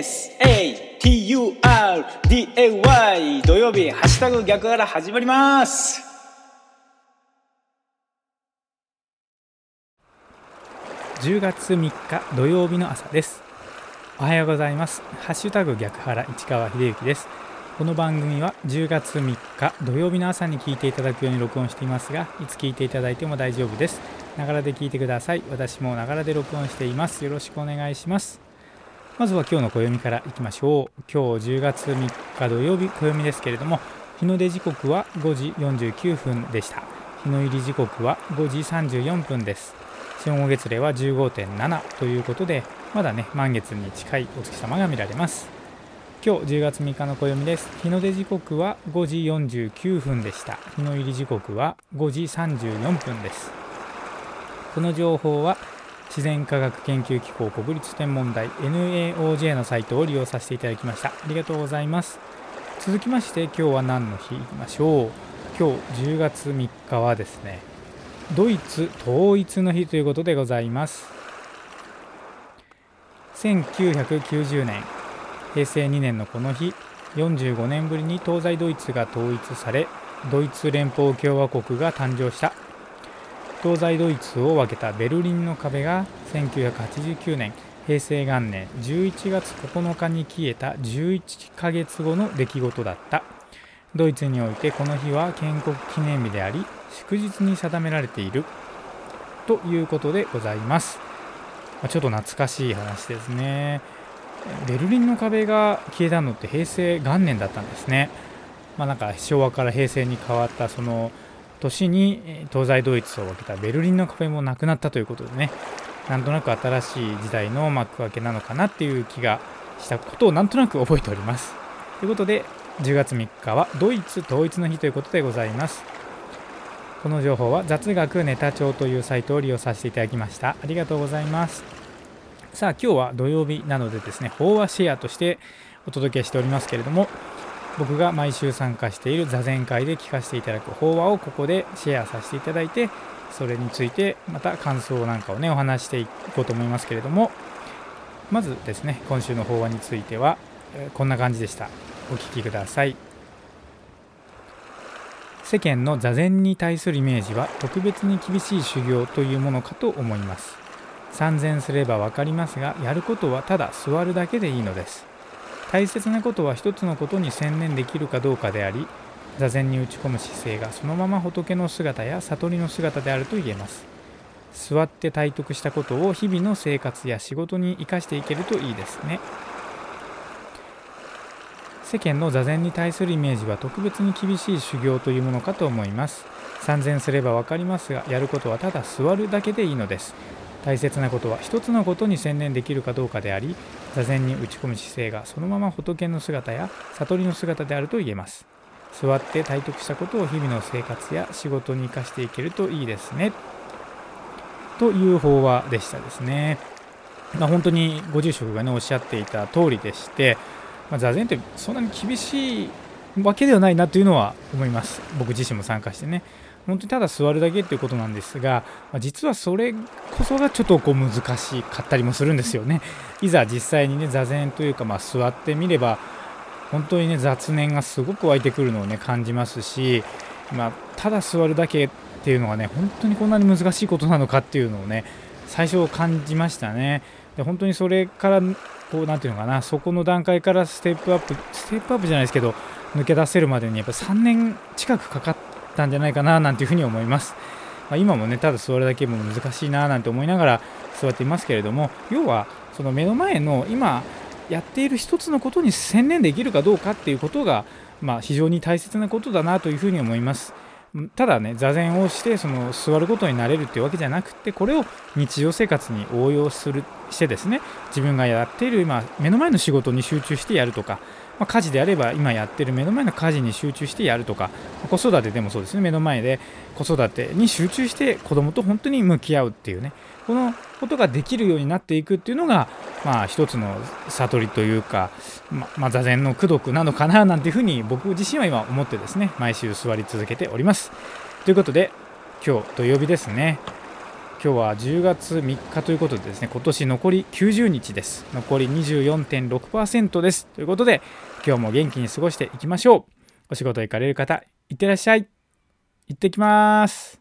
SATURDAY 土曜日ハッシュタグ逆から始まります。10月3日土曜日の朝です。おはようございます。ハッシュタグ逆原市川秀幸です。この番組は10月3日土曜日の朝に聞いていただくように録音していますがいつ聞いていただいても大丈夫です。ながらで聞いてください。私もながらで録音しています。よろしくお願いします。まずは今日の暦からいきましょう。今日10月3日土曜日暦ですけれども日の出時刻は5時49分でした。日の入り時刻は5時34分です。正午月齢は15.7ということでまだね満月に近いお月様が見られます。今日10月3日の暦です。日の出時刻は5時49分でした。日の入り時刻は5時34分です。この情報は自然科学研究機構国立天文台 NAOJ のサイトを利用させていただきました。ありがとうございます。続きまして今日は何の日いきましょう。今日10月3日はですねドイツ統一の日ということでございます。1990年平成2年のこの日45年ぶりに東西ドイツが統一されドイツ連邦共和国が誕生した東西ドイツを分けたベルリンの壁が1989年平成元年11月9日に消えた11ヶ月後の出来事だった。ドイツにおいてこの日は建国記念日であり祝日に定められている。ということでございます。ちょっと懐かしい話ですね。ベルリンの壁が消えたのって平成元年だったんですね。まあ、なんか昭和から平成に変わったその年に東西ドイツを分けたベルリンの壁もなくなったということでね。なんとなく新しい時代の幕開けなのかなっていう気がしたことをなんとなく覚えております。ということで10月3日はドイツ統一の日ということでございます。この情報は雑学ネタ帳というサイトを利用させていただきました。ありがとうございます。さあ今日は土曜日なのでですね飽和シェアとしてお届けしておりますけれども僕が毎週参加している座禅会で聞かせていただく法話をここでシェアさせていただいてそれについてまた感想なんかをねお話していこうと思いますけれどもまずですね今週の法話についてはこんな感じでした。お聞きください。世間の座禅に対するイメージは特別に厳しい修行というものかと思います。参禅すれば分かりますがやることはただ座るだけでいいのです。大切なことは一つのことに専念できるかどうかであり座禅に打ち込む姿勢がそのまま仏の姿や悟りの姿であると言えます。座って体得したことを日々の生活や仕事に生かしていけるといいですね。世間の座禅に対するイメージは特別に厳しい修行というものかと思います。参禅すれば分かりますがやることはただ座るだけでいいのです。大切なことは一つのことに専念できるかどうかであり座禅に打ち込む姿勢がそのまま仏の姿や悟りの姿であると言えます。座って体得したことを日々の生活や仕事に生かしていけるといいですね。という法話でしたですね、まあ、本当にご住職がねおっしゃっていた通りでしてまあ、座禅ってそんなに厳しいわけではないなというのは思います。僕自身も参加してね。本当にただ座るだけっていうことなんですが、まあ、実はそれこそがちょっとこう難しかったりもするんですよね。いざ実際にね座禅というかまあ座ってみれば本当にね雑念がすごく湧いてくるのをね感じますし、まあ、ただ座るだけっていうのがね本当にこんなに難しいことなのかっていうのをね最初感じましたね。で本当にそれからこう何て言うのかなそこの段階からステップアップステップアップじゃないですけど抜け出せるまでにやっぱ3年近くかかったんじゃないかななんていうふうに思います、まあ、今もねただ座るだけも難しいななんて思いながら座っていますけれども要はその目の前の今やっている一つのことに専念できるかどうかっていうことが、まあ、非常に大切なことだなというふうに思います。ただね座禅をしてその座ることになれるっていうわけじゃなくてこれを日常生活に応用するしてですね自分がやっている今目の前の仕事に集中してやるとか、まあ、家事であれば今やってる目の前の家事に集中してやるとか子育てでもそうですね目の前で子育てに集中して子供と本当に向き合うっていうねこのことができるようになっていくっていうのが、まあ、一つの悟りというか、ままあ、座禅の功徳なのかななんていうふうに僕自身は今思ってですね毎週座り続けております。ということで今日土曜日ですね。今日は10月3日ということでですね今年残り90日です。残り24.6%です。ということで今日も元気に過ごしていきましょう。お仕事行かれる方いってらっしゃい。行ってきまーす。